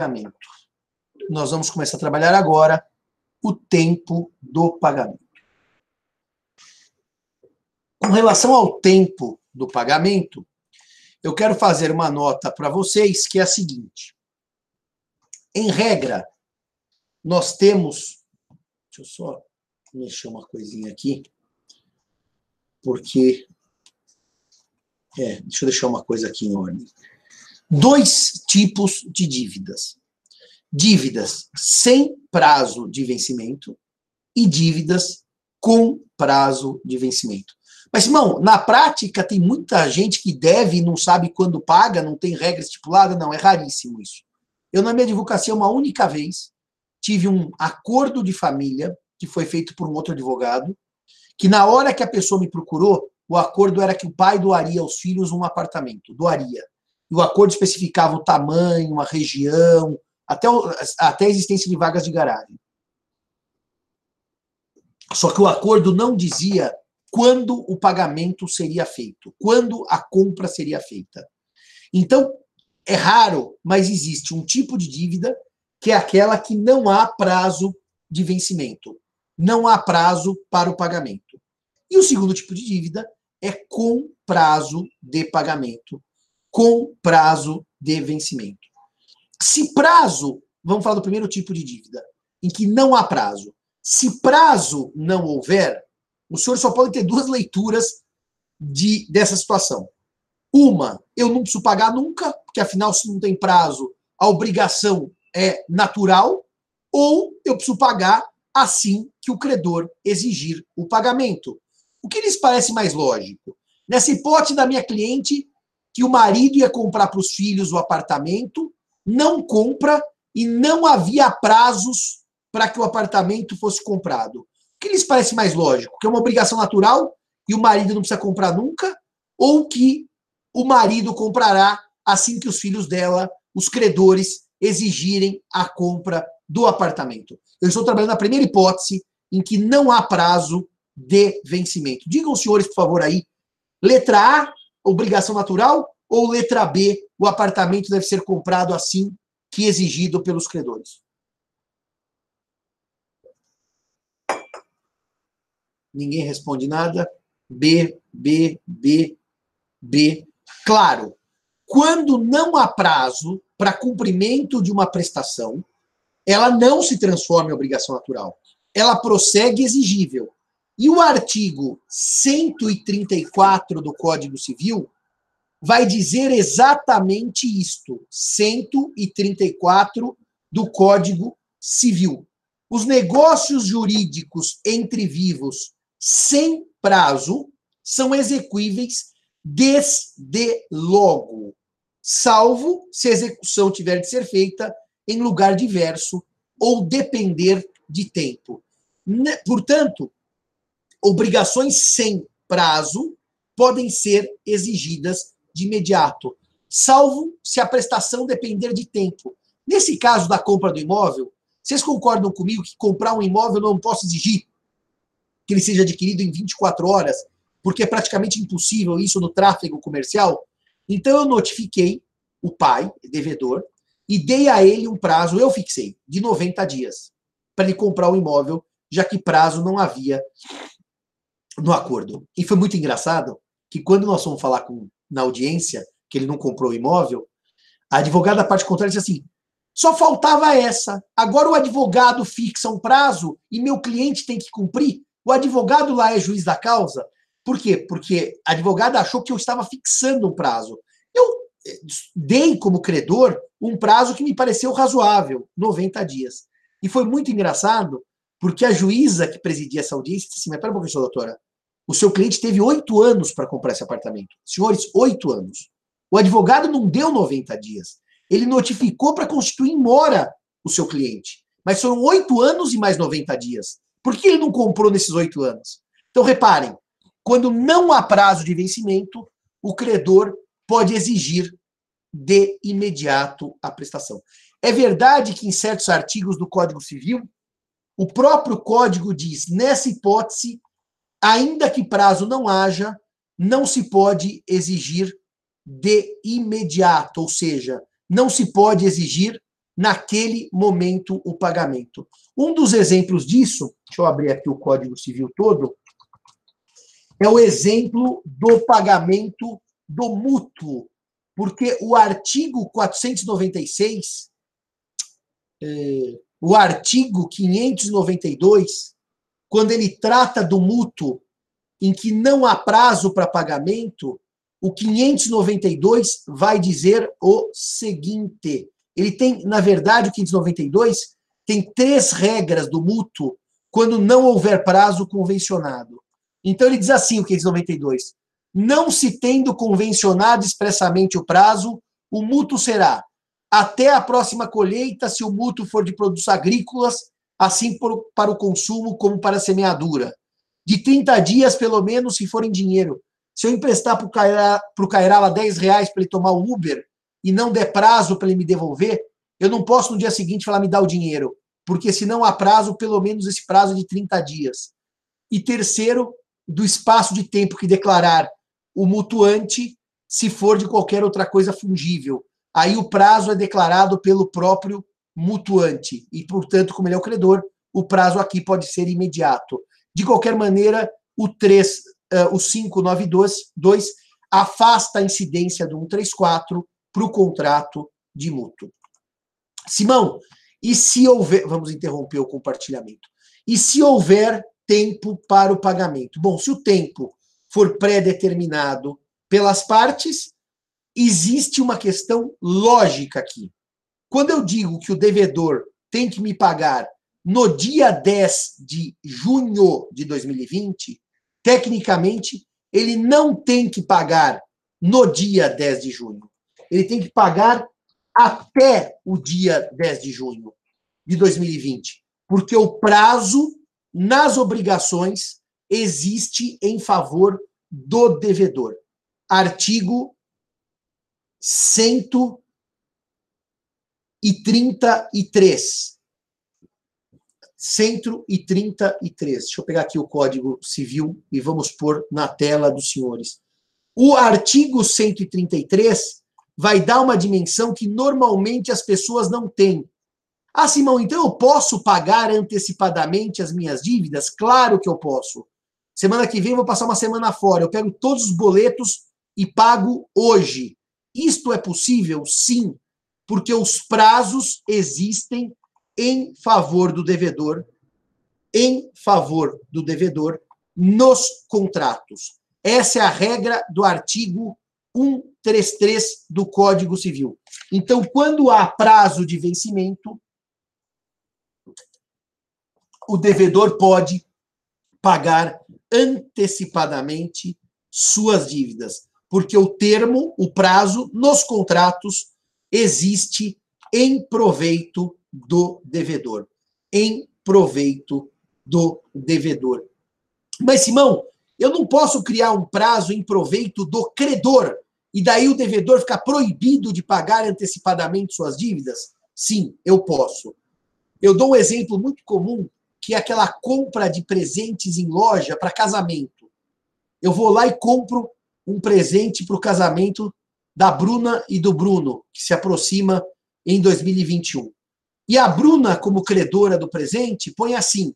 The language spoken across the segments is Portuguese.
pagamento. Nós vamos começar a trabalhar agora o tempo do pagamento. Com relação ao tempo do pagamento, eu quero fazer uma nota para vocês que é a seguinte. Em regra, nós temos. Deixa eu só mexer uma coisinha aqui. Porque. É, deixa eu deixar uma coisa aqui em ordem. Dois tipos de dívidas: dívidas sem prazo de vencimento e dívidas com prazo de vencimento. Mas, irmão, na prática tem muita gente que deve e não sabe quando paga, não tem regra estipulada. Não, é raríssimo isso. Eu, na minha advocacia, uma única vez, tive um acordo de família que foi feito por um outro advogado, que na hora que a pessoa me procurou, o acordo era que o pai doaria aos filhos um apartamento, doaria. E o acordo especificava o tamanho, a região, até, até a existência de vagas de garagem. Só que o acordo não dizia quando o pagamento seria feito, quando a compra seria feita. Então, é raro, mas existe um tipo de dívida que é aquela que não há prazo de vencimento, não há prazo para o pagamento. E o segundo tipo de dívida é com prazo de pagamento, com prazo de vencimento. Se prazo, vamos falar do primeiro tipo de dívida, em que não há prazo. Se prazo não houver, o senhor só pode ter duas leituras de, dessa situação. Uma, eu não preciso pagar nunca, porque afinal, se não tem prazo, a obrigação é natural, ou eu preciso pagar assim que o credor exigir o pagamento. O que lhes parece mais lógico? Nessa hipótese da minha cliente, que o marido ia comprar para os filhos o apartamento, não compra e não havia prazos para que o apartamento fosse comprado que lhes parece mais lógico? Que é uma obrigação natural e o marido não precisa comprar nunca? Ou que o marido comprará assim que os filhos dela, os credores, exigirem a compra do apartamento? Eu estou trabalhando na primeira hipótese, em que não há prazo de vencimento. Digam senhores, por favor, aí. Letra A, obrigação natural, ou letra B, o apartamento deve ser comprado assim que exigido pelos credores? Ninguém responde nada. B, B, B, B. Claro, quando não há prazo para cumprimento de uma prestação, ela não se transforma em obrigação natural. Ela prossegue exigível. E o artigo 134 do Código Civil vai dizer exatamente isto. 134 do Código Civil. Os negócios jurídicos entre vivos sem prazo são execuíveis desde logo, salvo se a execução tiver de ser feita em lugar diverso ou depender de tempo. Portanto, obrigações sem prazo podem ser exigidas de imediato, salvo se a prestação depender de tempo. Nesse caso da compra do imóvel, vocês concordam comigo que comprar um imóvel não posso exigir que ele seja adquirido em 24 horas, porque é praticamente impossível isso no tráfego comercial. Então eu notifiquei o pai, devedor, e dei a ele um prazo, eu fixei, de 90 dias, para ele comprar o imóvel, já que prazo não havia no acordo. E foi muito engraçado que quando nós fomos falar com, na audiência que ele não comprou o imóvel, a advogada da parte contrária disse assim: só faltava essa. Agora o advogado fixa um prazo e meu cliente tem que cumprir. O advogado lá é juiz da causa. Por quê? Porque a advogada achou que eu estava fixando um prazo. Eu eh, dei como credor um prazo que me pareceu razoável, 90 dias. E foi muito engraçado, porque a juíza que presidia essa audiência disse assim: Mas pera um pouquinho, doutora. O seu cliente teve oito anos para comprar esse apartamento. Senhores, oito anos. O advogado não deu 90 dias. Ele notificou para constituir em mora o seu cliente. Mas foram oito anos e mais 90 dias. Por que ele não comprou nesses oito anos? Então, reparem, quando não há prazo de vencimento, o credor pode exigir de imediato a prestação. É verdade que em certos artigos do Código Civil, o próprio código diz, nessa hipótese, ainda que prazo não haja, não se pode exigir de imediato, ou seja, não se pode exigir naquele momento o pagamento. Um dos exemplos disso, deixa eu abrir aqui o Código Civil todo, é o exemplo do pagamento do mútuo, porque o artigo 496, é, o artigo 592, quando ele trata do mútuo em que não há prazo para pagamento, o 592 vai dizer o seguinte: ele tem, na verdade, o 592 tem três regras do mútuo quando não houver prazo convencionado. Então ele diz assim, o 592: não se tendo convencionado expressamente o prazo, o mútuo será até a próxima colheita, se o mútuo for de produtos agrícolas, assim para o consumo como para a semeadura. De 30 dias, pelo menos, se for em dinheiro. Se eu emprestar para o Cairala 10 reais para ele tomar o Uber e não der prazo para ele me devolver, eu não posso no dia seguinte falar, me dá o dinheiro. Porque se não há prazo, pelo menos esse prazo é de 30 dias. E terceiro, do espaço de tempo que declarar o mutuante, se for de qualquer outra coisa fungível. Aí o prazo é declarado pelo próprio mutuante. E, portanto, como ele é o credor, o prazo aqui pode ser imediato. De qualquer maneira, o 3, uh, eh, o 592 afasta a incidência do 134 para o contrato de mútuo. Simão, e se houver. Vamos interromper o compartilhamento. E se houver tempo para o pagamento? Bom, se o tempo for pré-determinado pelas partes, existe uma questão lógica aqui. Quando eu digo que o devedor tem que me pagar no dia 10 de junho de 2020, tecnicamente, ele não tem que pagar no dia 10 de junho. Ele tem que pagar até o dia 10 de junho de 2020, porque o prazo nas obrigações existe em favor do devedor. Artigo 133. 133. Deixa eu pegar aqui o Código Civil e vamos pôr na tela dos senhores. O artigo 133 vai dar uma dimensão que normalmente as pessoas não têm. Ah, Simão, então eu posso pagar antecipadamente as minhas dívidas? Claro que eu posso. Semana que vem eu vou passar uma semana fora. Eu pego todos os boletos e pago hoje. Isto é possível? Sim, porque os prazos existem em favor do devedor, em favor do devedor nos contratos. Essa é a regra do artigo 133 do Código Civil. Então, quando há prazo de vencimento, o devedor pode pagar antecipadamente suas dívidas, porque o termo, o prazo nos contratos existe em proveito do devedor, em proveito do devedor. Mas Simão, eu não posso criar um prazo em proveito do credor e daí o devedor ficar proibido de pagar antecipadamente suas dívidas? Sim, eu posso. Eu dou um exemplo muito comum que é aquela compra de presentes em loja para casamento. Eu vou lá e compro um presente para o casamento da Bruna e do Bruno, que se aproxima em 2021. E a Bruna, como credora do presente, põe assim: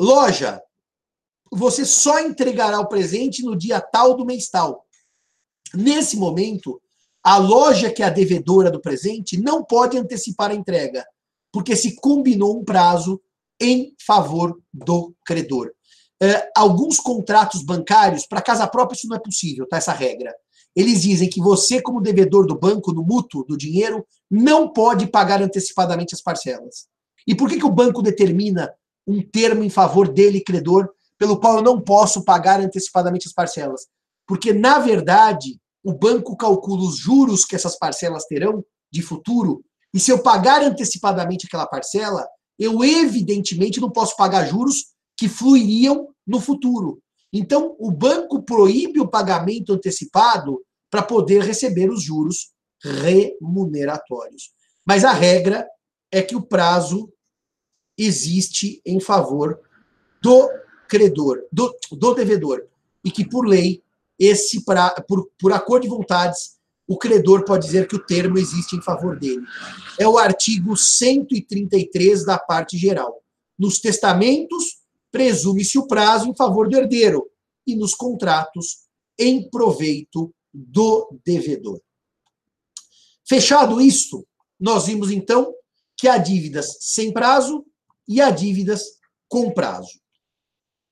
loja, você só entregará o presente no dia tal do mês tal. Nesse momento, a loja que é a devedora do presente não pode antecipar a entrega, porque se combinou um prazo em favor do credor. É, alguns contratos bancários, para casa própria, isso não é possível, tá? Essa regra. Eles dizem que você, como devedor do banco, no mútuo, do dinheiro, não pode pagar antecipadamente as parcelas. E por que, que o banco determina um termo em favor dele, credor, pelo qual eu não posso pagar antecipadamente as parcelas? Porque, na verdade, o banco calcula os juros que essas parcelas terão de futuro, e se eu pagar antecipadamente aquela parcela, eu evidentemente não posso pagar juros que fluiriam no futuro. Então, o banco proíbe o pagamento antecipado para poder receber os juros remuneratórios. Mas a regra é que o prazo existe em favor do credor, do, do devedor, e que, por lei, esse pra, por, por acordo de vontades, o credor pode dizer que o termo existe em favor dele. É o artigo 133 da parte geral. Nos testamentos, presume-se o prazo em favor do herdeiro e nos contratos em proveito do devedor. Fechado isto, nós vimos então que há dívidas sem prazo e há dívidas com prazo.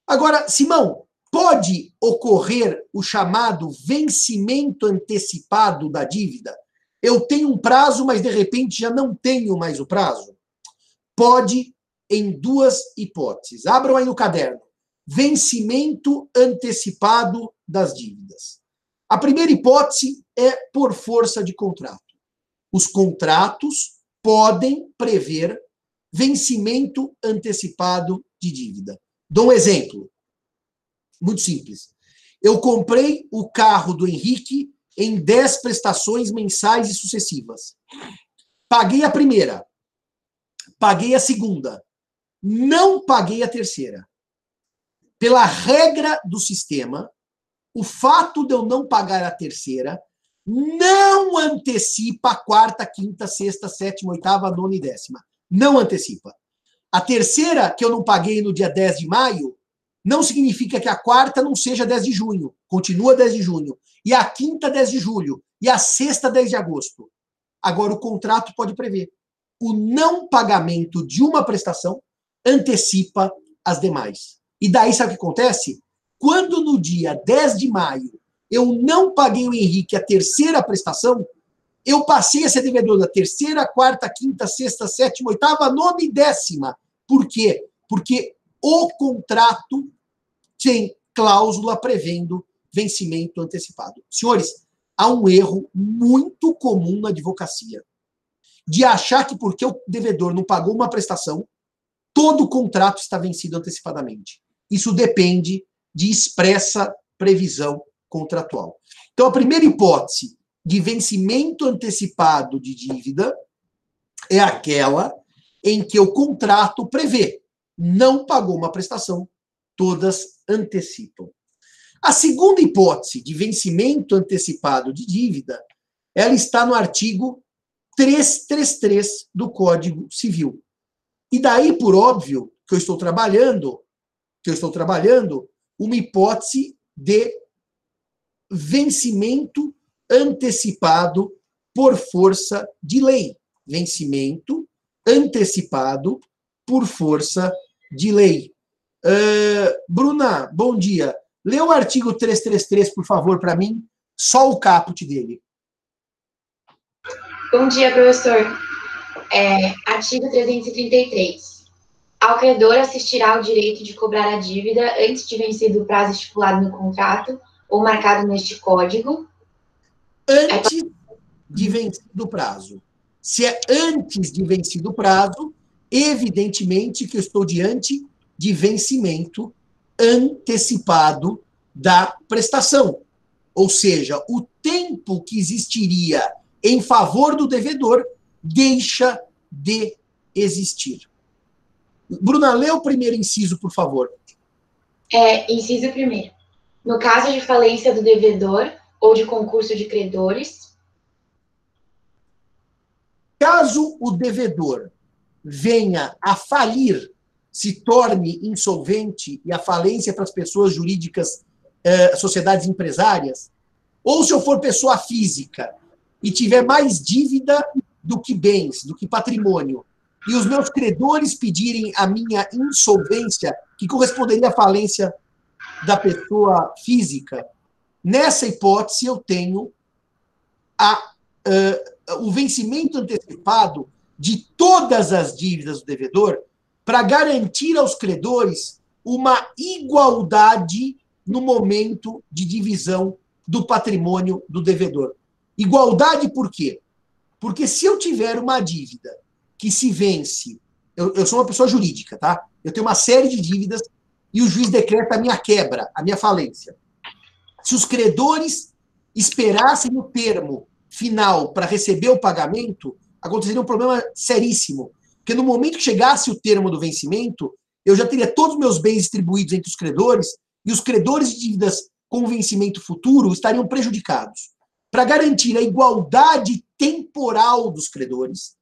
Agora, Simão, pode ocorrer o chamado vencimento antecipado da dívida? Eu tenho um prazo, mas de repente já não tenho mais o prazo? Pode em duas hipóteses. Abram aí no caderno. Vencimento antecipado das dívidas. A primeira hipótese é por força de contrato. Os contratos podem prever vencimento antecipado de dívida. Dou um exemplo. Muito simples. Eu comprei o carro do Henrique em 10 prestações mensais e sucessivas. Paguei a primeira. Paguei a segunda. Não paguei a terceira. Pela regra do sistema, o fato de eu não pagar a terceira não antecipa a quarta, quinta, sexta, sétima, oitava, nona e décima. Não antecipa. A terceira, que eu não paguei no dia 10 de maio, não significa que a quarta não seja 10 de junho, continua 10 de junho, e a quinta 10 de julho, e a sexta 10 de agosto. Agora o contrato pode prever. O não pagamento de uma prestação antecipa as demais. E daí sabe o que acontece? Quando no dia 10 de maio eu não paguei o Henrique a terceira prestação, eu passei a ser devedor da terceira, quarta, quinta, sexta, sétima, oitava, nona e décima. Por quê? Porque o contrato tem cláusula prevendo vencimento antecipado. Senhores, há um erro muito comum na advocacia de achar que porque o devedor não pagou uma prestação, todo o contrato está vencido antecipadamente. Isso depende de expressa previsão contratual. Então, a primeira hipótese de vencimento antecipado de dívida é aquela em que o contrato prevê não pagou uma prestação, todas antecipam. A segunda hipótese de vencimento antecipado de dívida, ela está no artigo 333 do Código Civil. E daí, por óbvio, que eu estou trabalhando, que eu estou trabalhando uma hipótese de vencimento antecipado por força de lei. Vencimento antecipado por força de lei. Uh, Bruna, bom dia. Lê o artigo 333, por favor, para mim, só o caput dele. Bom dia, professor. É, artigo 333. Ao credor assistirá ao direito de cobrar a dívida antes de vencido o prazo estipulado no contrato ou marcado neste código. Antes de vencido o prazo. Se é antes de vencido o prazo, evidentemente que eu estou diante de vencimento antecipado da prestação. Ou seja, o tempo que existiria em favor do devedor deixa de existir. Bruna, lê o primeiro inciso, por favor. É, inciso primeiro. No caso de falência do devedor ou de concurso de credores. Caso o devedor venha a falir se torne insolvente e a falência para as pessoas jurídicas, eh, sociedades empresárias, ou se eu for pessoa física e tiver mais dívida do que bens, do que patrimônio, e os meus credores pedirem a minha insolvência, que corresponderia à falência da pessoa física, nessa hipótese eu tenho a, uh, o vencimento antecipado de todas as dívidas do devedor para garantir aos credores uma igualdade no momento de divisão do patrimônio do devedor. Igualdade por quê? Porque se eu tiver uma dívida que se vence, eu, eu sou uma pessoa jurídica, tá? Eu tenho uma série de dívidas e o juiz decreta a minha quebra, a minha falência. Se os credores esperassem o termo final para receber o pagamento, aconteceria um problema seríssimo. Porque no momento que chegasse o termo do vencimento, eu já teria todos os meus bens distribuídos entre os credores e os credores de dívidas com vencimento futuro estariam prejudicados. para garantir a igualdade temporal dos credores,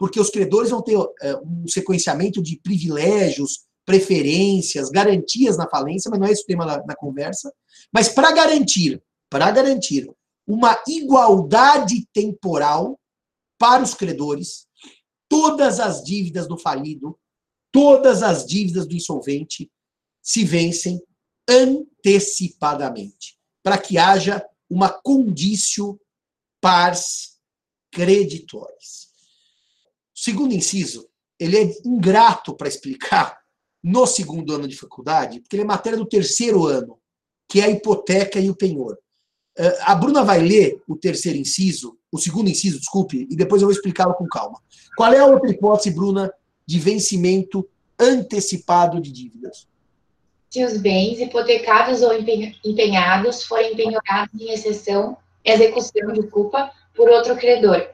porque os credores vão ter é, um sequenciamento de privilégios, preferências, garantias na falência, mas não é esse o tema da, da conversa. Mas para garantir, para garantir uma igualdade temporal para os credores, todas as dívidas do falido, todas as dívidas do insolvente se vencem antecipadamente, para que haja uma condício pars creditores. Segundo inciso, ele é ingrato para explicar no segundo ano de faculdade, porque ele é matéria do terceiro ano, que é a hipoteca e o penhor. Eh, a Bruna vai ler o terceiro inciso, o segundo inciso, desculpe, e depois eu vou explicá-lo com calma. Qual é a outra hipótese, Bruna, de vencimento antecipado de dívidas? Se os bens hipotecados ou empenhados forem penhorados em exceção, execução, desculpa, por outro credor.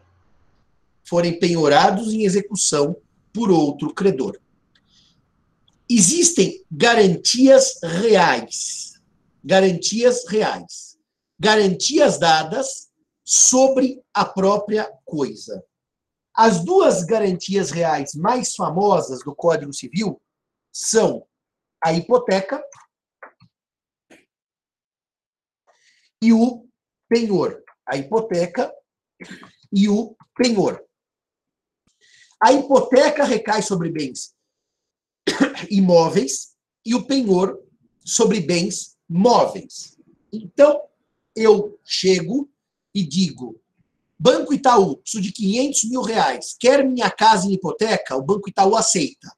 Forem penhorados em execução por outro credor. Existem garantias reais. Garantias reais. Garantias dadas sobre a própria coisa. As duas garantias reais mais famosas do Código Civil são a hipoteca e o penhor. A hipoteca e o penhor. A hipoteca recai sobre bens imóveis e o penhor sobre bens móveis. Então, eu chego e digo: Banco Itaú, preciso de 500 mil reais, quer minha casa em hipoteca? O Banco Itaú aceita.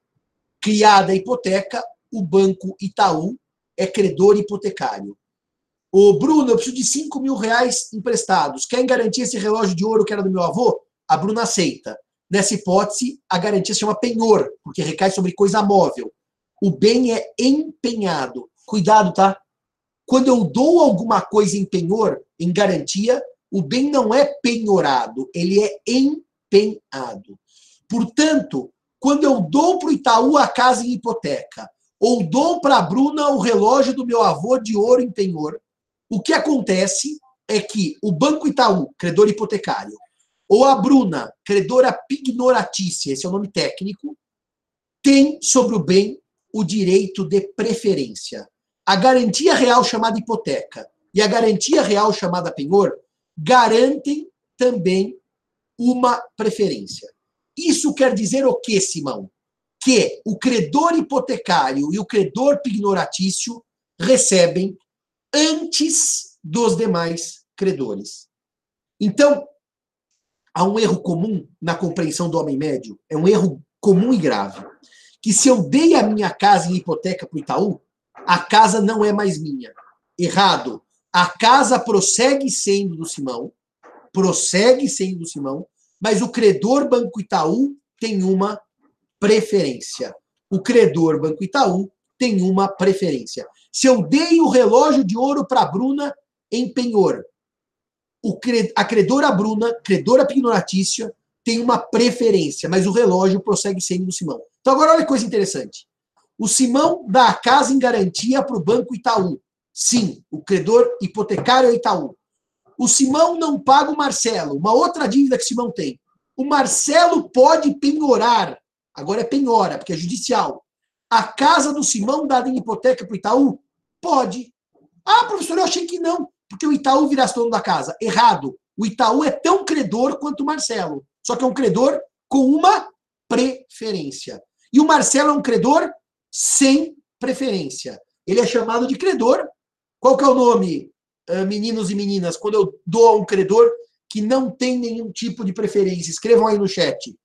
Criada a hipoteca, o Banco Itaú é credor hipotecário. O Bruno, eu preciso de 5 mil reais emprestados. Quer garantir esse relógio de ouro que era do meu avô? A Bruna aceita. Nessa hipótese, a garantia se chama penhor, porque recai sobre coisa móvel. O bem é empenhado. Cuidado, tá? Quando eu dou alguma coisa em penhor, em garantia, o bem não é penhorado, ele é empenhado. Portanto, quando eu dou para o Itaú a casa em hipoteca, ou dou para a Bruna o relógio do meu avô de ouro em penhor, o que acontece é que o Banco Itaú, credor hipotecário, ou a Bruna, credora pignoratícia, esse é o nome técnico, tem sobre o bem o direito de preferência. A garantia real chamada hipoteca e a garantia real chamada penhor garantem também uma preferência. Isso quer dizer o que, Simão? Que o credor hipotecário e o credor pignoratício recebem antes dos demais credores. Então, há um erro comum na compreensão do homem médio, é um erro comum e grave, que se eu dei a minha casa em hipoteca para o Itaú, a casa não é mais minha. Errado. A casa prossegue sendo do Simão, prossegue sendo do Simão, mas o credor Banco Itaú tem uma preferência. O credor Banco Itaú tem uma preferência. Se eu dei o relógio de ouro para a Bruna em penhor, cred... a credora Bruna, credora pignoratícia, tem uma preferência, mas o relógio prossegue sendo do Simão. Então, agora olha que coisa interessante. O Simão dá a casa em garantia para o Banco Itaú. Sim, o credor hipotecário é Itaú. O Simão não paga o Marcelo, uma outra dívida que o Simão tem. O Marcelo pode penhorar, agora é penhora, porque é judicial. A casa do Simão dada em hipoteca para o Itaú? Pode. Ah, professor, eu achei que não porque o Itaú virasse dono da casa. Errado. O Itaú é tão credor quanto o Marcelo. Só que é um credor com uma preferência. E o Marcelo é um credor sem preferência. Ele é chamado de credor. Qual que é o nome, eh, meninos e meninas, quando eu dou a um credor que não tem nenhum tipo de preferência? Escrevam aí no chat.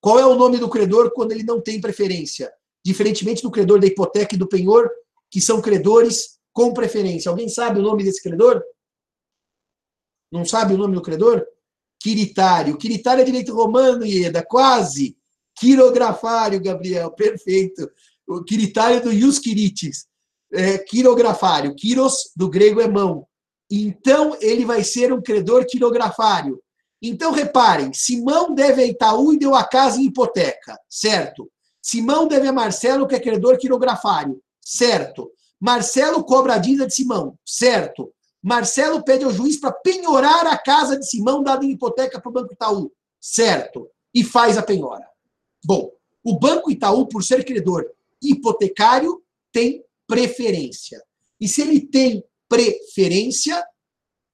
Qual é o nome do credor quando ele não tem preferência? Diferentemente do credor da hipoteca e do penhor, que são credores com preferência. Alguém sabe o nome desse credor? Não sabe o nome do credor? Quiritário. Quiritário é direito romano, Ieda, quase. Quirografário, Gabriel, perfeito. O quiritário do Ius Quirites. É, quirografário. Quiros, do grego, é mão. Então, ele vai ser um credor quirografário. Então, reparem, Simão deve a Itaú e deu a casa em hipoteca, certo? Simão deve a Marcelo, que é credor quirografário, certo? Marcelo cobra a dívida de Simão, certo. Marcelo pede ao juiz para penhorar a casa de Simão dada em hipoteca para o Banco Itaú. Certo. E faz a penhora. Bom, o Banco Itaú, por ser credor hipotecário, tem preferência. E se ele tem preferência,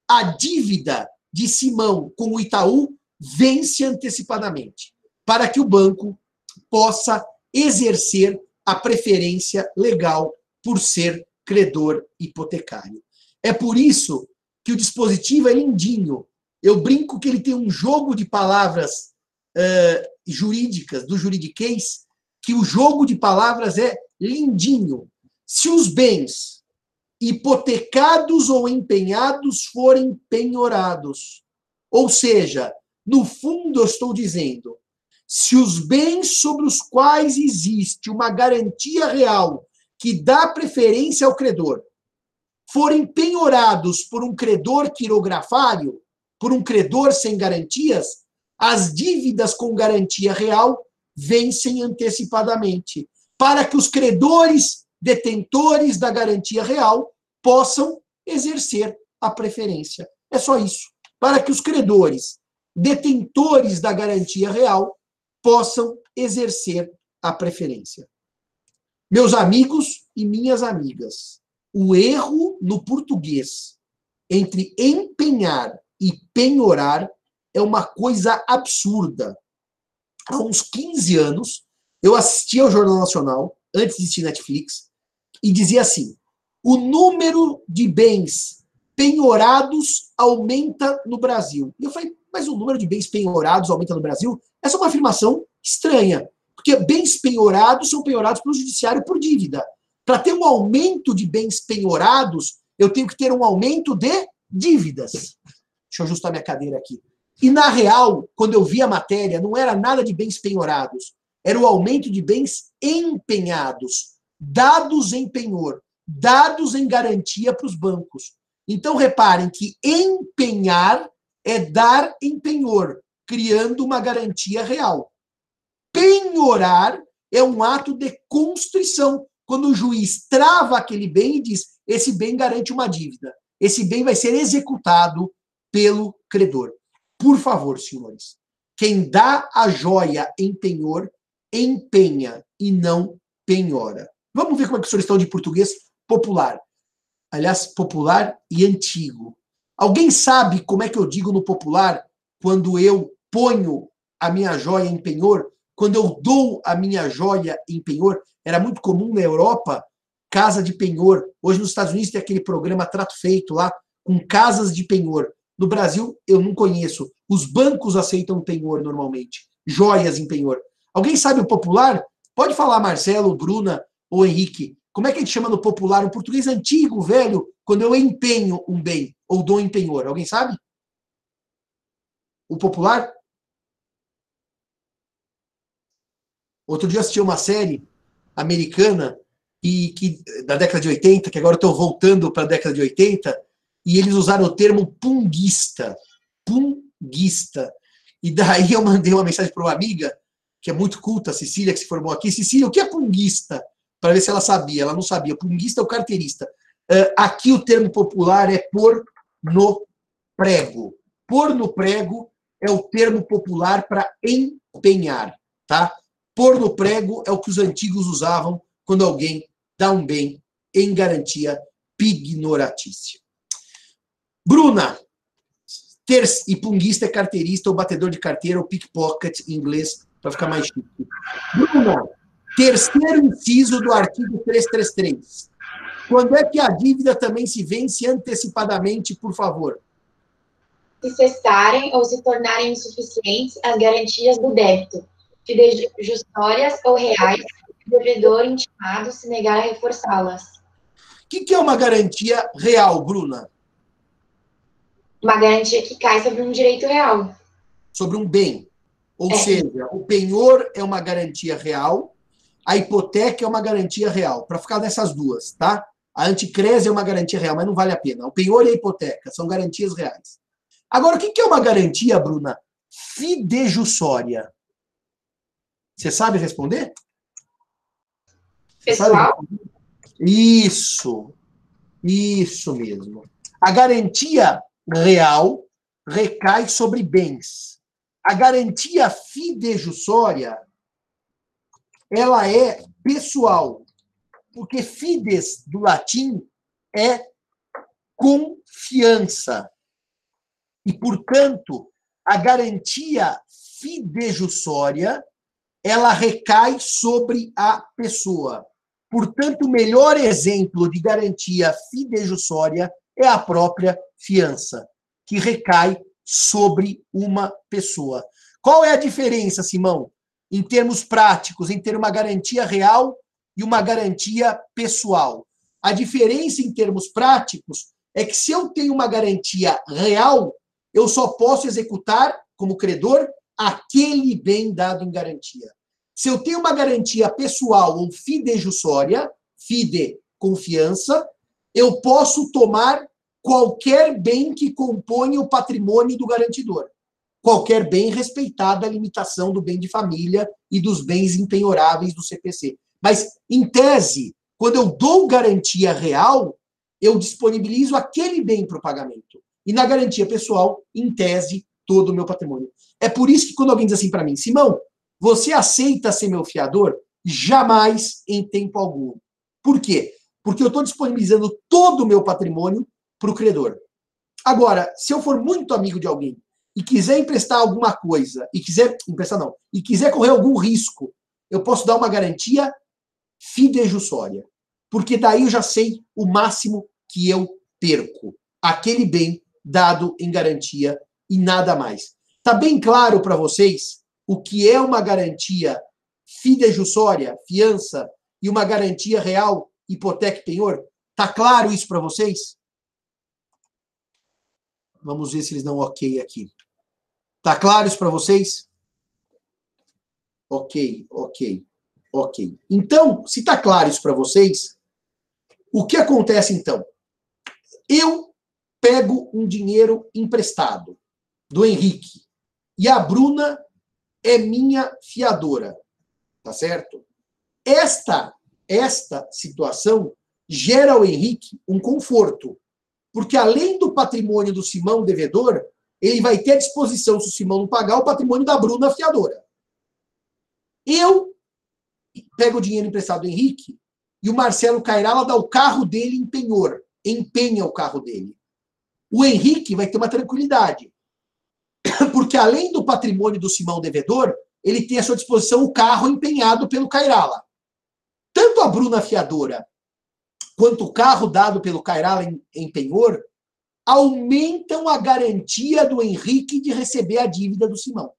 a dívida de Simão com o Itaú vence antecipadamente, para que o banco possa exercer a preferência legal por ser credor hipotecário. É por isso que o dispositivo é lindinho. Eu brinco que ele tem um jogo de palavras uh, jurídicas, do juridiquês, que o jogo de palavras é lindinho. Se os bens hipotecados ou empenhados forem penhorados, ou seja, no fundo eu estou dizendo, se os bens sobre os quais existe uma garantia real que dá preferência ao credor forem penhorados por um credor quirografário, por um credor sem garantias, as dívidas com garantia real vencem antecipadamente, para que os credores detentores da garantia real possam exercer a preferência. É só isso. Para que os credores detentores da garantia real possam exercer a preferência. Meus amigos e minhas amigas, o erro no português entre empenhar e penhorar é uma coisa absurda. Há uns 15 anos, eu assistia ao Jornal Nacional, antes de existir Netflix, e dizia assim: o número de bens penhorados aumenta no Brasil. E eu falei, mas o número de bens penhorados aumenta no Brasil? Essa é uma afirmação estranha, porque bens penhorados são penhorados pelo judiciário por dívida. Para ter um aumento de bens penhorados, eu tenho que ter um aumento de dívidas. Deixa eu ajustar minha cadeira aqui. E, na real, quando eu vi a matéria, não era nada de bens penhorados, era o aumento de bens empenhados, dados em penhor, dados em garantia para os bancos. Então, reparem que empenhar é dar em penhor, criando uma garantia real. Penhorar é um ato de constrição, quando o juiz trava aquele bem e diz: esse bem garante uma dívida, esse bem vai ser executado pelo credor. Por favor, senhores, quem dá a joia em penhor, empenha e não penhora. Vamos ver como é que os senhores estão de português popular. Aliás, popular e antigo. Alguém sabe como é que eu digo no popular quando eu ponho a minha joia em penhor? Quando eu dou a minha joia em penhor? Era muito comum na Europa casa de penhor. Hoje nos Estados Unidos tem aquele programa Trato Feito lá, com casas de penhor. No Brasil, eu não conheço. Os bancos aceitam penhor normalmente. Joias em penhor. Alguém sabe o popular? Pode falar, Marcelo, Bruna ou Henrique. Como é que a gente chama no popular, o português antigo, velho, quando eu empenho um bem ou dou em penhor? Alguém sabe? O popular? Outro dia assisti uma série americana e que da década de 80, que agora estou voltando para a década de 80, e eles usaram o termo punguista. Punguista. E daí eu mandei uma mensagem para uma amiga, que é muito culta, Cecília, que se formou aqui. Cecília, o que é punguista? Para ver se ela sabia. Ela não sabia. Punguista é o carteirista. Uh, aqui o termo popular é pôr no prego. Pôr no prego é o termo popular para empenhar, tá? Pôr no prego é o que os antigos usavam quando alguém dá um bem em garantia pignoratícia. Bruna, ter, e punguista é carteirista ou batedor de carteira ou pickpocket em inglês, para ficar mais chique. Bruna, terceiro inciso do artigo 333. Quando é que a dívida também se vence antecipadamente, por favor? Se cessarem ou se tornarem insuficientes as garantias do débito, justórias ou reais, o devedor intimado se negar a reforçá-las. O que, que é uma garantia real, Bruna? Uma garantia que cai sobre um direito real. Sobre um bem. Ou é. seja, o penhor é uma garantia real, a hipoteca é uma garantia real. Para ficar nessas duas, tá? A anticrese é uma garantia real, mas não vale a pena. O penhor e a hipoteca são garantias reais. Agora, o que é uma garantia, Bruna? Fidejussória. Você sabe responder? Pessoal? Sabe? Isso. Isso mesmo. A garantia real recai sobre bens. A garantia fidejussória ela é pessoal, porque fides do latim é confiança. E, portanto, a garantia fidejussória ela recai sobre a pessoa. Portanto, o melhor exemplo de garantia fidejussória é a própria fiança, que recai sobre uma pessoa. Qual é a diferença, Simão, em termos práticos, em ter uma garantia real e uma garantia pessoal? A diferença em termos práticos é que se eu tenho uma garantia real, eu só posso executar como credor aquele bem dado em garantia. Se eu tenho uma garantia pessoal ou fidejussória, fide, confiança, eu posso tomar qualquer bem que compõe o patrimônio do garantidor. Qualquer bem respeitada a limitação do bem de família e dos bens impenhoráveis do CPC. Mas, em tese, quando eu dou garantia real, eu disponibilizo aquele bem para o pagamento. E na garantia pessoal, em tese, todo o meu patrimônio. É por isso que quando alguém diz assim para mim, Simão, você aceita ser meu fiador? Jamais em tempo algum. Por quê? Porque eu estou disponibilizando todo o meu patrimônio para o credor. Agora, se eu for muito amigo de alguém e quiser emprestar alguma coisa, e quiser, emprestar não, e quiser correr algum risco, eu posso dar uma garantia fidejussória. Porque daí eu já sei o máximo que eu perco. Aquele bem dado em garantia e nada mais. Tá bem claro para vocês o que é uma garantia fidejussória, fiança, e uma garantia real, hipoteca e penhor? Tá claro isso para vocês? Vamos ver se eles dão ok aqui. Tá claro isso para vocês? Ok, ok, ok. Então, se tá claro isso para vocês, o que acontece então? Eu pego um dinheiro emprestado do Henrique e a Bruna é minha fiadora, tá certo? Esta esta situação gera ao Henrique um conforto, porque além do patrimônio do Simão devedor, ele vai ter à disposição, se o Simão não pagar, o patrimônio da Bruna fiadora. Eu pego o dinheiro emprestado do Henrique e o Marcelo Cairala dá o carro dele em penhor, empenha o carro dele. O Henrique vai ter uma tranquilidade, porque além do patrimônio do Simão devedor, ele tem à sua disposição o carro empenhado pelo Cairala. Tanto a Bruna fiadora quanto o carro dado pelo Cairala em, em penhor aumentam a garantia do Henrique de receber a dívida do Simão.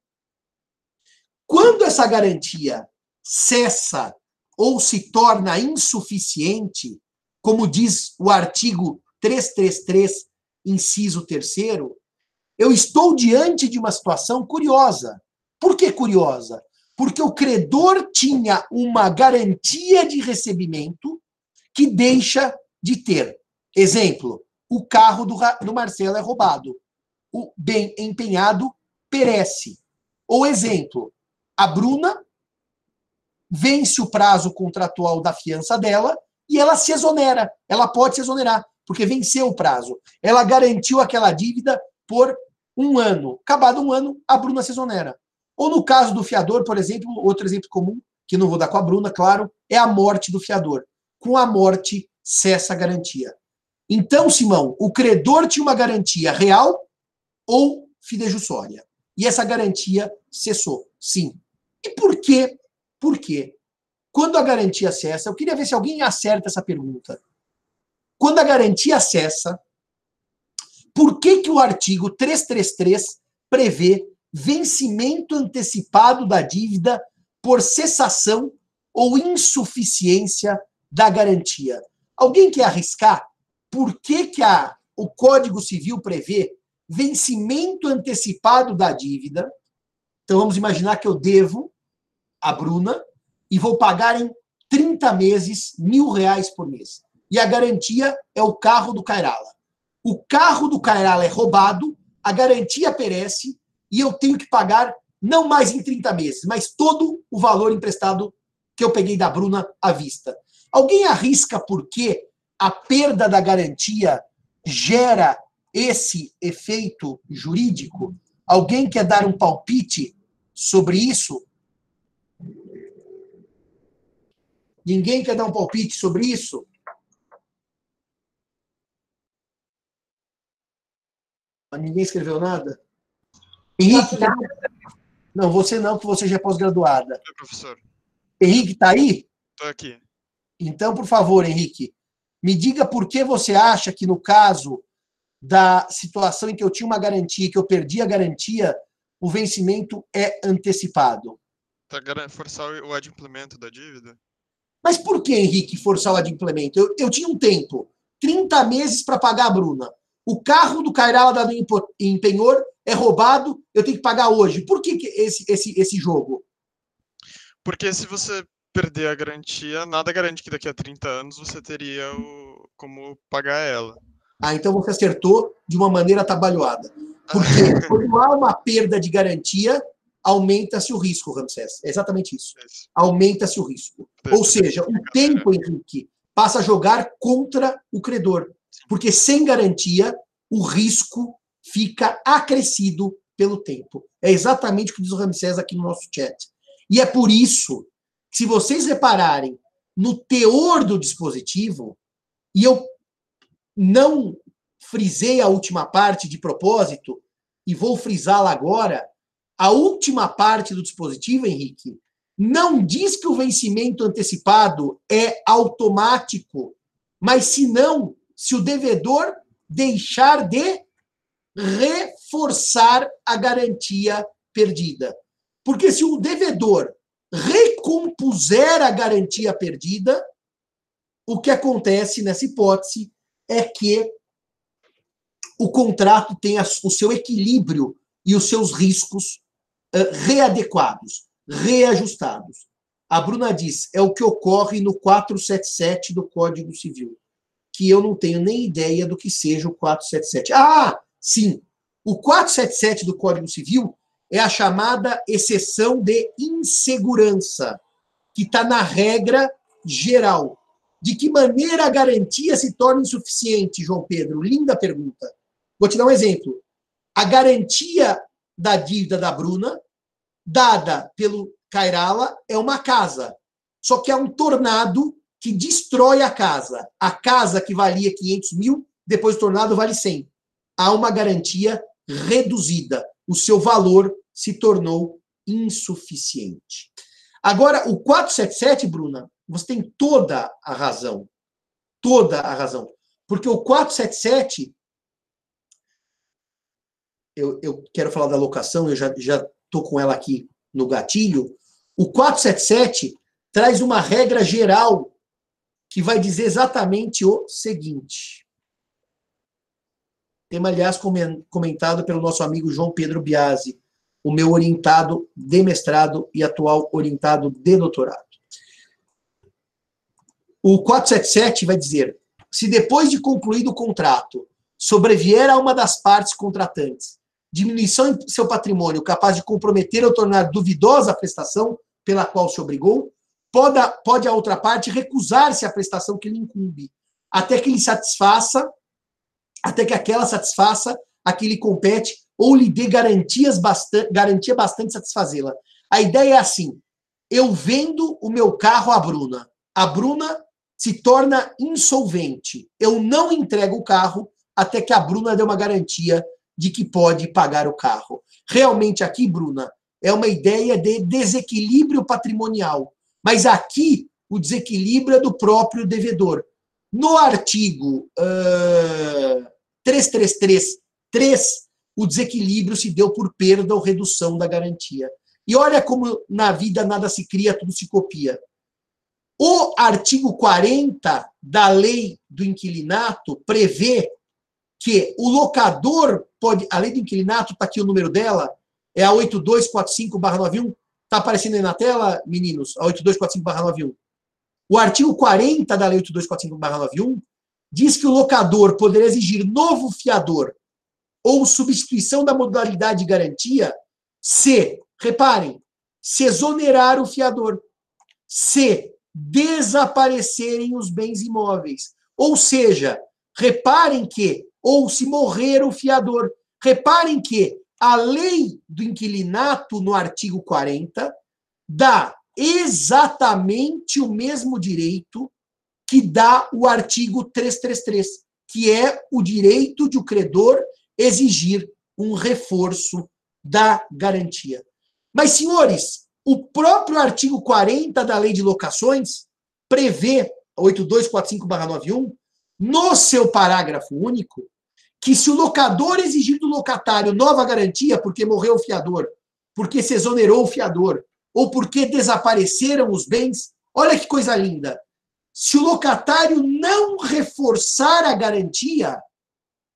Quando essa garantia cessa ou se torna insuficiente, como diz o artigo 333, inciso 3 eu estou diante de uma situação curiosa. Por que curiosa? Porque o credor tinha uma garantia de recebimento que deixa de ter. Exemplo: o carro do, do Marcelo é roubado. O bem empenhado perece. Ou exemplo: a Bruna vence o prazo contratual da fiança dela e ela se exonera. Ela pode se exonerar, porque venceu o prazo. Ela garantiu aquela dívida por um ano. Acabado um ano, a Bruna se exonera. Ou no caso do fiador, por exemplo, outro exemplo comum, que não vou dar com a Bruna, claro, é a morte do fiador com a morte cessa a garantia. Então, Simão, o credor tinha uma garantia real ou fidejussória. E essa garantia cessou, sim. E por quê? Por quê? Quando a garantia cessa, eu queria ver se alguém acerta essa pergunta. Quando a garantia cessa, por que, que o artigo 333 prevê vencimento antecipado da dívida por cessação ou insuficiência da garantia. Alguém quer arriscar? Por que, que a, o Código Civil prevê vencimento antecipado da dívida? Então vamos imaginar que eu devo a Bruna e vou pagar em 30 meses mil reais por mês. E a garantia é o carro do Cairala. O carro do Cairala é roubado, a garantia perece e eu tenho que pagar não mais em 30 meses, mas todo o valor emprestado que eu peguei da Bruna à vista. Alguém arrisca porque a perda da garantia gera esse efeito jurídico? Alguém quer dar um palpite sobre isso? Ninguém quer dar um palpite sobre isso? Ninguém escreveu nada? Henrique? Não, você não, porque você já é pós-graduada. Oi, professor. Henrique, está aí? Estou aqui. Então, por favor, Henrique, me diga por que você acha que no caso da situação em que eu tinha uma garantia, que eu perdi a garantia, o vencimento é antecipado. Para forçar o adimplemento da dívida? Mas por que, Henrique, forçar o adimplemento? Eu, eu tinha um tempo, 30 meses para pagar a Bruna. O carro do Cairala dado em penhor é roubado, eu tenho que pagar hoje. Por que, que esse, esse, esse jogo? Porque se você perder a garantia, nada garante que daqui a 30 anos você teria o, como pagar ela. Ah, então você acertou de uma maneira atabalhoada. Porque quando há uma perda de garantia, aumenta-se o risco, Ramsés. É exatamente isso. Aumenta-se o risco. Ou seja, o tempo, Henrique, passa a jogar contra o credor. Porque sem garantia, o risco fica acrescido pelo tempo. É exatamente o que diz o Ramsés aqui no nosso chat. E é por isso que, se vocês repararem no teor do dispositivo, e eu não frisei a última parte de propósito, e vou frisá-la agora, a última parte do dispositivo, Henrique, não diz que o vencimento antecipado é automático, mas se não, se o devedor deixar de reforçar a garantia perdida. Porque se o devedor recompuser a garantia perdida, o que acontece nessa hipótese é que o contrato tem o seu equilíbrio e os seus riscos readequados, reajustados. A Bruna diz, é o que ocorre no 477 do Código Civil, que eu não tenho nem ideia do que seja o 477. Ah, sim, o 477 do Código Civil é a chamada exceção de insegurança, que está na regra geral. De que maneira a garantia se torna insuficiente, João Pedro? Linda pergunta. Vou te dar um exemplo. A garantia da dívida da Bruna, dada pelo Cairala, é uma casa. Só que é um tornado que destrói a casa. A casa que valia 500 mil, depois do tornado vale 100. Há uma garantia reduzida. O seu valor se tornou insuficiente. Agora, o 477, Bruna, você tem toda a razão. Toda a razão. Porque o 477 eu, eu quero falar da locação, eu já estou com ela aqui no gatilho. O 477 traz uma regra geral que vai dizer exatamente o seguinte. Tema, aliás, comentado pelo nosso amigo João Pedro Biasi, o meu orientado de mestrado e atual orientado de doutorado. O 477 vai dizer: se depois de concluído o contrato sobrevier a uma das partes contratantes diminuição em seu patrimônio capaz de comprometer ou tornar duvidosa a prestação pela qual se obrigou, pode, pode a outra parte recusar-se à prestação que lhe incumbe, até que lhe satisfaça, até que aquela satisfaça a que lhe compete ou lhe dê garantias bastante, garantia bastante satisfazê-la. A ideia é assim: eu vendo o meu carro à Bruna, a Bruna se torna insolvente. Eu não entrego o carro até que a Bruna dê uma garantia de que pode pagar o carro. Realmente aqui, Bruna, é uma ideia de desequilíbrio patrimonial, mas aqui o desequilíbrio é do próprio devedor. No artigo uh, 333.3, o desequilíbrio se deu por perda ou redução da garantia. E olha como na vida nada se cria, tudo se copia. O artigo 40 da lei do inquilinato prevê que o locador pode, a lei do inquilinato, está aqui o número dela, é a 8245-91, está aparecendo aí na tela, meninos, a 8245-91. O artigo 40 da lei 8245-91 diz que o locador poderá exigir novo fiador ou substituição da modalidade de garantia se, reparem, se exonerar o fiador, se desaparecerem os bens imóveis. Ou seja, reparem que ou se morrer o fiador. Reparem que a lei do inquilinato, no artigo 40, dá exatamente o mesmo direito que dá o artigo 333, que é o direito de o credor exigir um reforço da garantia. Mas, senhores, o próprio artigo 40 da Lei de Locações prevê, 8245-91, no seu parágrafo único, que se o locador exigir do locatário nova garantia porque morreu o fiador, porque se exonerou o fiador, ou porque desapareceram os bens, olha que coisa linda. Se o locatário não reforçar a garantia,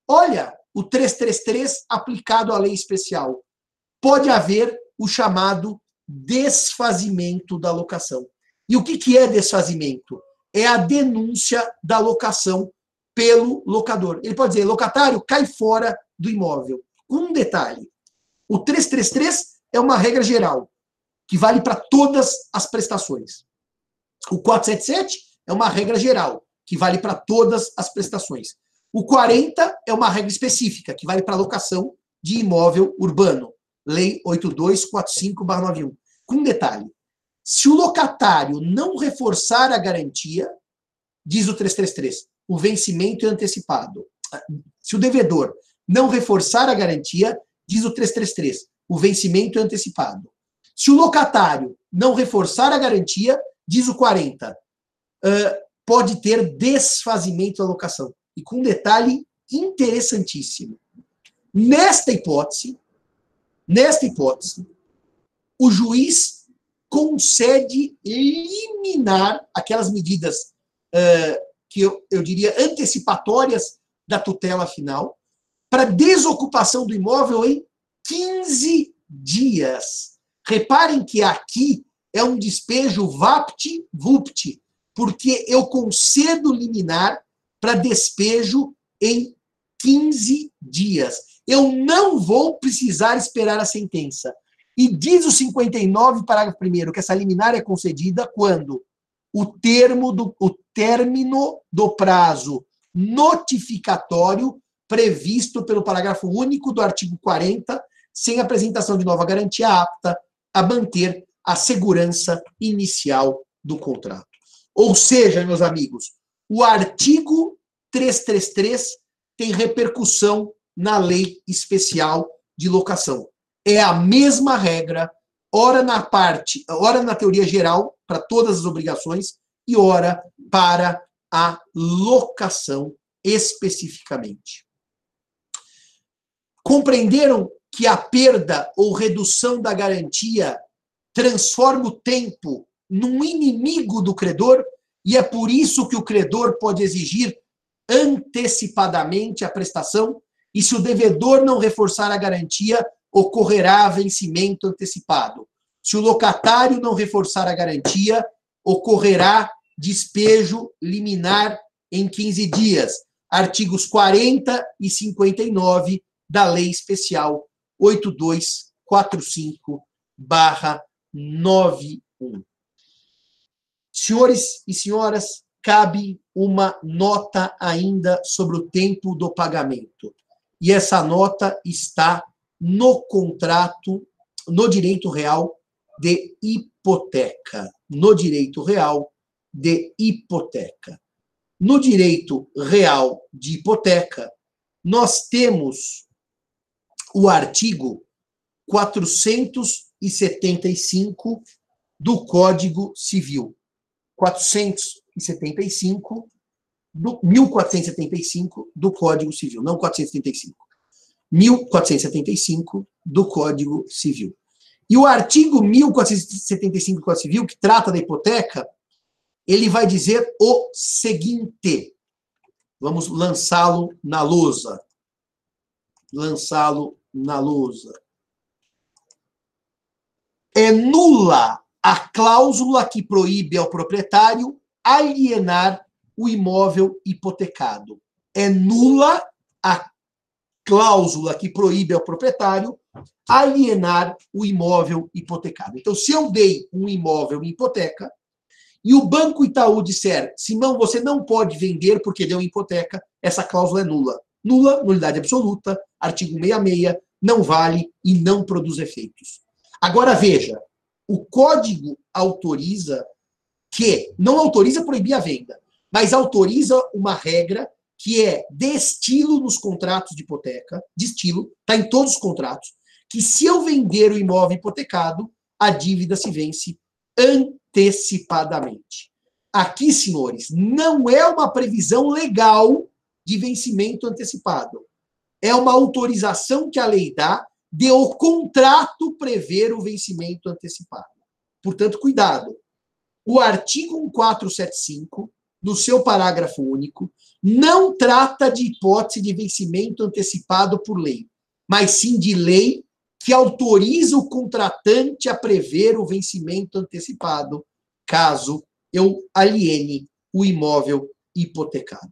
olha o 333 aplicado à lei especial, pode haver o chamado desfazimento da locação. E o que, que é desfazimento? É a denúncia da locação pelo locador. Ele pode dizer, locatário, cai fora do imóvel. Um detalhe: o 333 é uma regra geral, que vale para todas as prestações. O 477 é uma regra geral, que vale para todas as prestações. O 40 é uma regra específica, que vale para locação de imóvel urbano. Lei 8245-91. Com um detalhe: se o locatário não reforçar a garantia, diz o 333, o vencimento é antecipado. Se o devedor não reforçar a garantia, diz o 333, o vencimento é antecipado. Se o locatário não reforçar a garantia, diz o 40, pode ter desfazimento da locação. E com um detalhe interessantíssimo. Nesta hipótese, nesta hipótese, o juiz concede eliminar aquelas medidas uh, que eu, eu diria antecipatórias da tutela final para desocupação do imóvel em 15 dias. Reparem que aqui é um despejo vapt-vupt, porque eu concedo liminar para despejo em 15 dias. Eu não vou precisar esperar a sentença. E diz o 59, parágrafo 1 que essa liminar é concedida quando o termo do o término do prazo notificatório previsto pelo parágrafo único do artigo 40, sem apresentação de nova garantia apta a manter a segurança inicial do contrato. Ou seja, meus amigos, o artigo 333 tem repercussão na lei especial de locação é a mesma regra, ora na parte, ora na teoria geral, para todas as obrigações, e ora para a locação especificamente. Compreenderam que a perda ou redução da garantia transforma o tempo num inimigo do credor e é por isso que o credor pode exigir antecipadamente a prestação e se o devedor não reforçar a garantia, ocorrerá vencimento antecipado. Se o locatário não reforçar a garantia, ocorrerá despejo liminar em 15 dias. Artigos 40 e 59 da Lei Especial 8245/91. Senhores e senhoras, cabe uma nota ainda sobre o tempo do pagamento. E essa nota está no contrato, no direito real de hipoteca. No direito real de hipoteca. No direito real de hipoteca, nós temos o artigo 475 do Código Civil. 475 do 1475 do Código Civil, não 475. 1475 do Código Civil. E o artigo 1475 do Código Civil, que trata da hipoteca, ele vai dizer o seguinte: vamos lançá-lo na lousa. Lançá-lo na lousa. É nula a cláusula que proíbe ao proprietário alienar o imóvel hipotecado. É nula a cláusula que proíbe ao proprietário alienar o imóvel hipotecado. Então, se eu dei um imóvel em hipoteca e o Banco Itaú disser, Simão, você não pode vender porque deu hipoteca, essa cláusula é nula. nula, nulidade absoluta, artigo 66, não vale e não produz efeitos. Agora veja, o código autoriza que, não autoriza proibir a venda, mas autoriza uma regra que é de estilo nos contratos de hipoteca, de estilo, está em todos os contratos, que se eu vender o imóvel hipotecado, a dívida se vence antecipadamente. Aqui, senhores, não é uma previsão legal de vencimento antecipado. É uma autorização que a lei dá de o contrato prever o vencimento antecipado. Portanto, cuidado. O artigo 1475, no seu parágrafo único, não trata de hipótese de vencimento antecipado por lei, mas sim de lei que autoriza o contratante a prever o vencimento antecipado, caso eu aliene o imóvel hipotecado.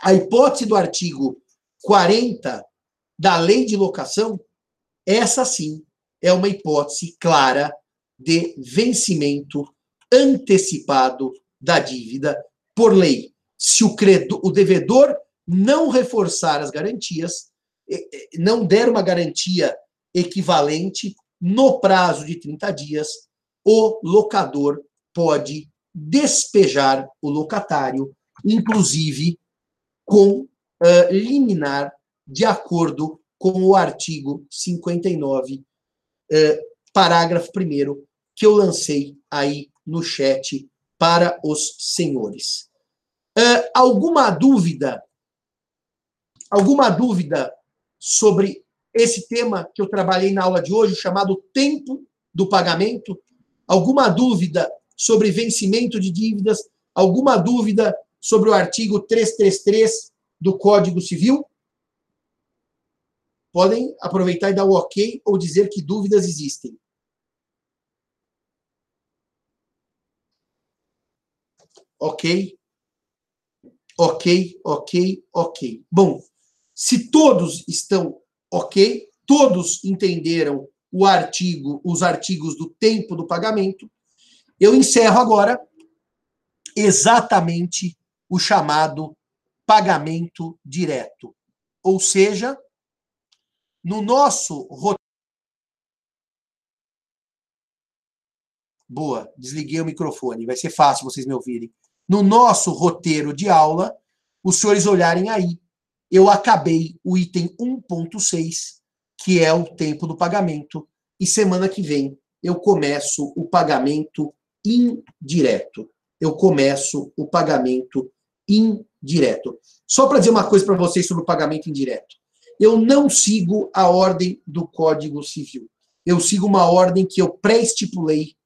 A hipótese do artigo 40 da lei de locação, essa sim é uma hipótese clara de vencimento antecipado da dívida por lei. Se o, credor, o devedor não reforçar as garantias, não der uma garantia equivalente no prazo de 30 dias, o locador pode despejar o locatário, inclusive com uh, liminar, de acordo com o artigo 59, uh, parágrafo 1, que eu lancei aí no chat para os senhores. Uh, alguma dúvida? Alguma dúvida sobre esse tema que eu trabalhei na aula de hoje, chamado tempo do pagamento? Alguma dúvida sobre vencimento de dívidas? Alguma dúvida sobre o artigo 333 do Código Civil? Podem aproveitar e dar o ok ou dizer que dúvidas existem. Ok? Ok, ok, ok. Bom, se todos estão ok, todos entenderam o artigo, os artigos do tempo do pagamento, eu encerro agora exatamente o chamado pagamento direto. Ou seja, no nosso. Boa, desliguei o microfone, vai ser fácil vocês me ouvirem. No nosso roteiro de aula, os senhores olharem aí, eu acabei o item 1.6, que é o tempo do pagamento, e semana que vem eu começo o pagamento indireto. Eu começo o pagamento indireto. Só para dizer uma coisa para vocês sobre o pagamento indireto. Eu não sigo a ordem do Código Civil. Eu sigo uma ordem que eu pré-estipulei,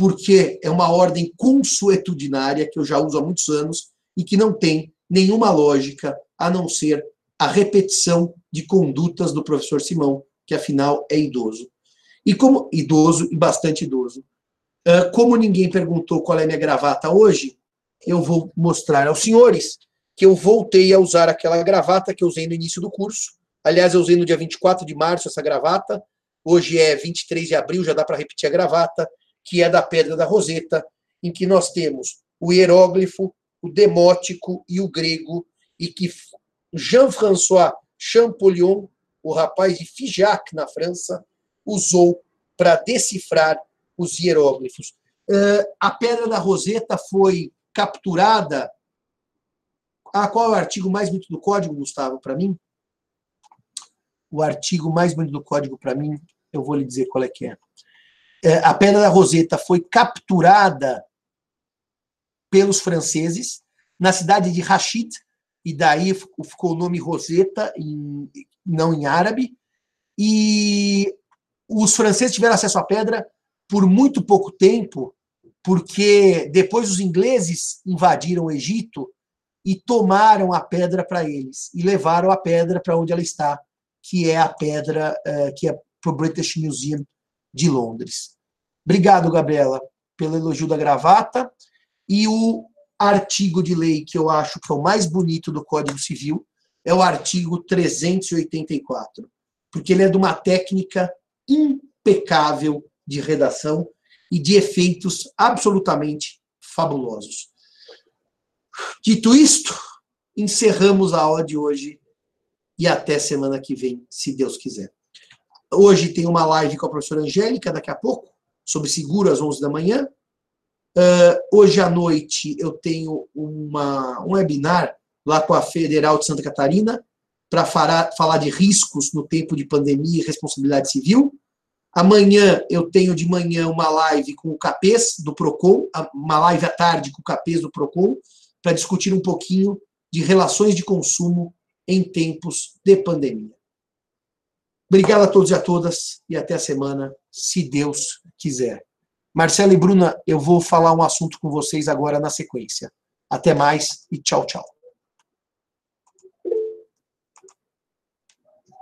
porque é uma ordem consuetudinária que eu já uso há muitos anos e que não tem nenhuma lógica a não ser a repetição de condutas do professor Simão, que afinal é idoso. E como idoso e bastante idoso. Ah, como ninguém perguntou qual é a minha gravata hoje, eu vou mostrar aos senhores que eu voltei a usar aquela gravata que eu usei no início do curso. Aliás, eu usei no dia 24 de março essa gravata. Hoje é 23 de abril, já dá para repetir a gravata, que é da Pedra da Roseta, em que nós temos o hieróglifo, o demótico e o grego, e que Jean-François Champollion, o rapaz de Figeac, na França, usou para decifrar os hieróglifos. Uh, a Pedra da Roseta foi capturada. Ah, qual é o artigo mais bonito do código, Gustavo, para mim? O artigo mais bonito do código para mim, eu vou lhe dizer qual é que é. É. A Pedra da Roseta foi capturada pelos franceses na cidade de Rashid, e daí ficou o nome Roseta, em, não em árabe, e os franceses tiveram acesso à pedra por muito pouco tempo, porque depois os ingleses invadiram o Egito e tomaram a pedra para eles e levaram a pedra para onde ela está, que é a pedra uh, que é para o British Museum de Londres. Obrigado, Gabriela, pelo elogio da gravata. E o artigo de lei que eu acho que é o mais bonito do Código Civil é o artigo 384, porque ele é de uma técnica impecável de redação e de efeitos absolutamente fabulosos. Dito isto, encerramos a aula de hoje e até semana que vem, se Deus quiser. Hoje tem uma live com a professora Angélica, daqui a pouco, sobre seguro às 11 da manhã. Uh, hoje à noite eu tenho uma, um webinar lá com a Federal de Santa Catarina para falar de riscos no tempo de pandemia e responsabilidade civil. Amanhã eu tenho de manhã uma live com o Capês do Procon, uma live à tarde com o Capês do Procon, para discutir um pouquinho de relações de consumo em tempos de pandemia. Obrigado a todos e a todas e até a semana, se Deus quiser. Marcelo e Bruna, eu vou falar um assunto com vocês agora na sequência. Até mais e tchau, tchau.